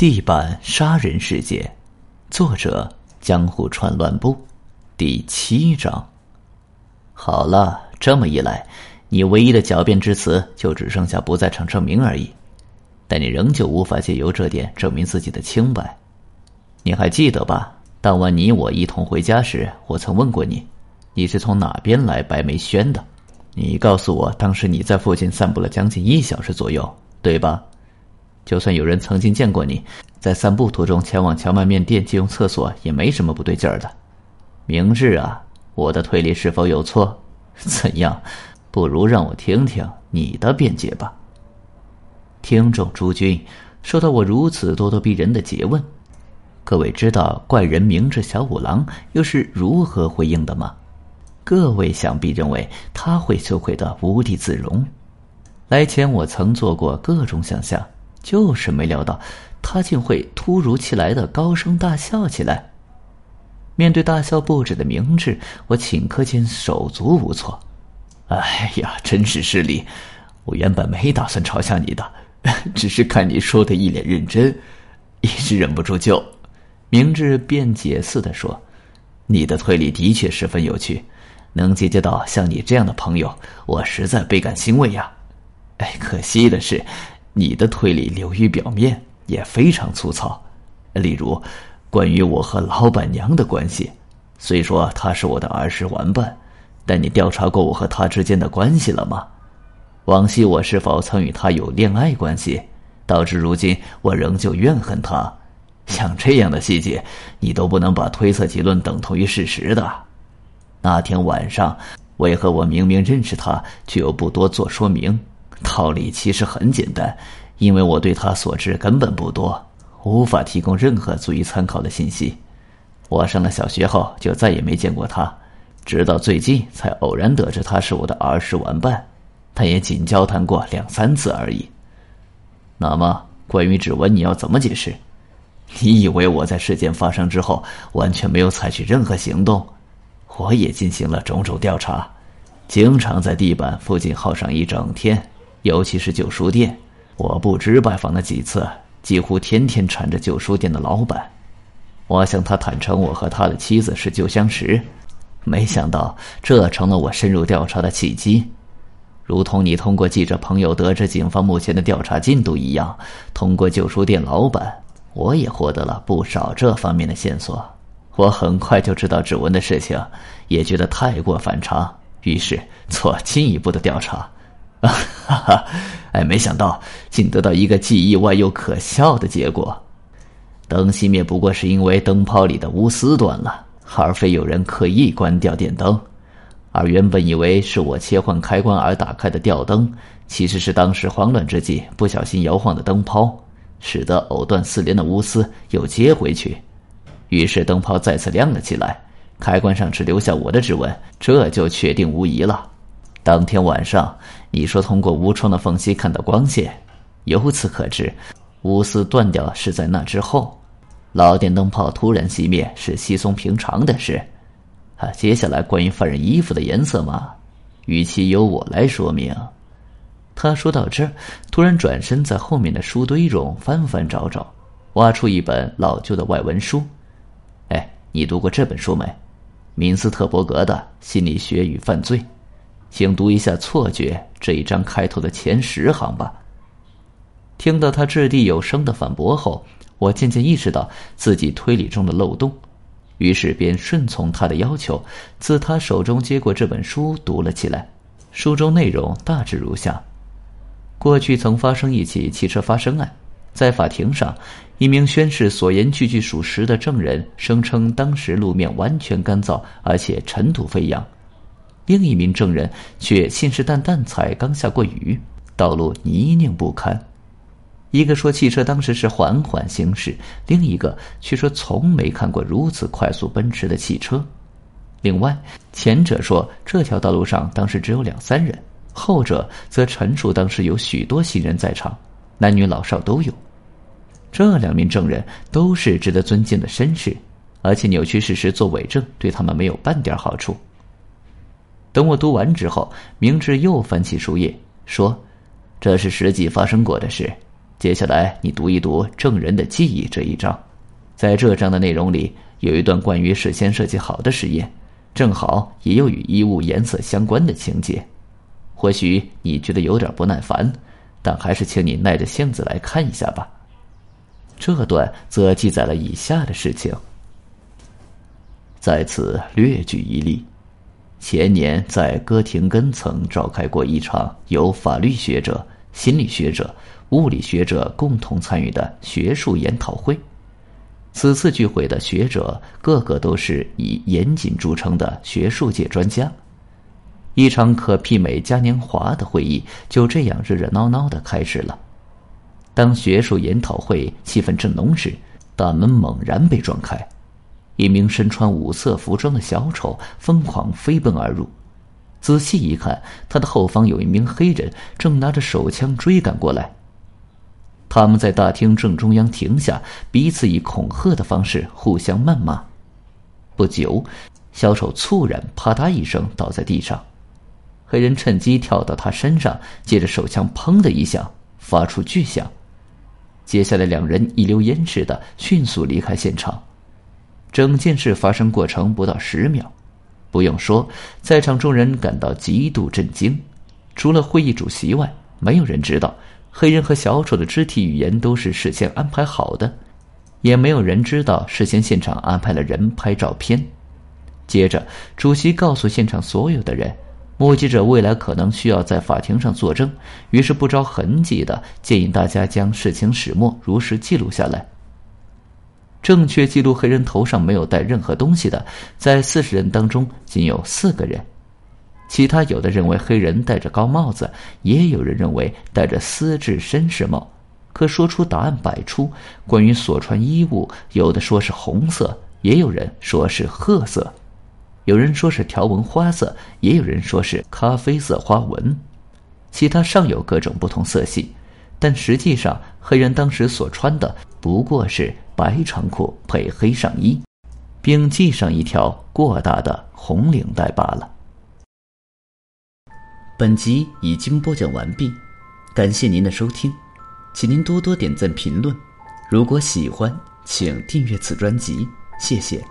地板杀人事件，作者：江户川乱步，第七章。好了，这么一来，你唯一的狡辩之词就只剩下不在场证明而已。但你仍旧无法借由这点证明自己的清白。你还记得吧？当晚你我一同回家时，我曾问过你，你是从哪边来白梅轩的？你告诉我，当时你在附近散步了将近一小时左右，对吧？就算有人曾经见过你在散步途中前往荞麦面店借用厕所，也没什么不对劲儿的。明智啊，我的推理是否有错？怎样？不如让我听听你的辩解吧。听众诸君，受到我如此咄咄逼人的诘问，各位知道怪人明智小五郎又是如何回应的吗？各位想必认为他会羞愧的无地自容。来前我曾做过各种想象。就是没料到，他竟会突如其来的高声大笑起来。面对大笑不止的明智，我顷刻间手足无措。哎呀，真是失礼！我原本没打算嘲笑你的，只是看你说的一脸认真，一时忍不住就……明智辩解似的说：“你的推理的确十分有趣，能结交到像你这样的朋友，我实在倍感欣慰呀。哎，可惜的是。”你的推理流于表面，也非常粗糙。例如，关于我和老板娘的关系，虽说她是我的儿时玩伴，但你调查过我和她之间的关系了吗？往昔我是否曾与她有恋爱关系，导致如今我仍旧怨恨她？像这样的细节，你都不能把推测结论等同于事实的。那天晚上，为何我明明认识她，却又不多做说明？道理其实很简单，因为我对他所知根本不多，无法提供任何足以参考的信息。我上了小学后就再也没见过他，直到最近才偶然得知他是我的儿时玩伴，但也仅交谈过两三次而已。那么，关于指纹，你要怎么解释？你以为我在事件发生之后完全没有采取任何行动？我也进行了种种调查，经常在地板附近耗上一整天。尤其是旧书店，我不知拜访了几次，几乎天天缠着旧书店的老板。我向他坦诚我和他的妻子是旧相识，没想到这成了我深入调查的契机。如同你通过记者朋友得知警方目前的调查进度一样，通过旧书店老板，我也获得了不少这方面的线索。我很快就知道指纹的事情，也觉得太过反常，于是做进一步的调查。啊哈哈！哎，没想到竟得到一个既意外又可笑的结果。灯熄灭不过是因为灯泡里的钨丝断了，而非有人刻意关掉电灯。而原本以为是我切换开关而打开的吊灯，其实是当时慌乱之际不小心摇晃的灯泡，使得藕断丝连的钨丝又接回去。于是灯泡再次亮了起来，开关上只留下我的指纹，这就确定无疑了。当天晚上，你说通过无窗的缝隙看到光线，由此可知，钨丝断掉是在那之后。老电灯泡突然熄灭是稀松平常的事。啊，接下来关于犯人衣服的颜色嘛，与其由我来说明。他说到这儿，突然转身在后面的书堆中翻翻找找，挖出一本老旧的外文书。哎，你读过这本书没？明斯特伯格的《心理学与犯罪》。请读一下“错觉”这一章开头的前十行吧。听到他掷地有声的反驳后，我渐渐意识到自己推理中的漏洞，于是便顺从他的要求，自他手中接过这本书读了起来。书中内容大致如下：过去曾发生一起汽车发生案，在法庭上，一名宣誓所言句句属实的证人声称，当时路面完全干燥，而且尘土飞扬。另一名证人却信誓旦旦才刚下过雨，道路泥泞不堪。一个说汽车当时是缓缓行驶，另一个却说从没看过如此快速奔驰的汽车。另外，前者说这条道路上当时只有两三人，后者则陈述当时有许多行人在场，男女老少都有。这两名证人都是值得尊敬的绅士，而且扭曲事实做伪证对他们没有半点好处。等我读完之后，明智又翻起书页说：“这是实际发生过的事，接下来你读一读《证人的记忆》这一章，在这章的内容里有一段关于事先设计好的实验，正好也有与衣物颜色相关的情节。或许你觉得有点不耐烦，但还是请你耐着性子来看一下吧。这段则记载了以下的事情。在此略举一例：前年在哥廷根曾召开过一场由法律学者、心理学者。物理学者共同参与的学术研讨会，此次聚会的学者个个都是以严谨著称的学术界专家。一场可媲美嘉年华的会议就这样热热闹闹的开始了。当学术研讨会气氛正浓时，大门猛然被撞开，一名身穿五色服装的小丑疯狂飞奔而入。仔细一看，他的后方有一名黑人正拿着手枪追赶过来。他们在大厅正中央停下，彼此以恐吓的方式互相谩骂。不久，小丑猝然啪嗒一声倒在地上，黑人趁机跳到他身上，接着手枪砰的一响，发出巨响。接下来，两人一溜烟似的迅速离开现场。整件事发生过程不到十秒，不用说，在场众人感到极度震惊。除了会议主席外，没有人知道。黑人和小丑的肢体语言都是事先安排好的，也没有人知道事先现场安排了人拍照片。接着，主席告诉现场所有的人，目击者未来可能需要在法庭上作证，于是不着痕迹的建议大家将事情始末如实记录下来。正确记录黑人头上没有戴任何东西的，在四十人当中仅有四个人。其他有的认为黑人戴着高帽子，也有人认为戴着丝质绅士帽，可说出答案百出。关于所穿衣物，有的说是红色，也有人说是褐色，有人说是条纹花色，也有人说是咖啡色花纹，其他尚有各种不同色系。但实际上，黑人当时所穿的不过是白长裤配黑上衣，并系上一条过大的红领带罢了。本集已经播讲完毕，感谢您的收听，请您多多点赞评论。如果喜欢，请订阅此专辑，谢谢。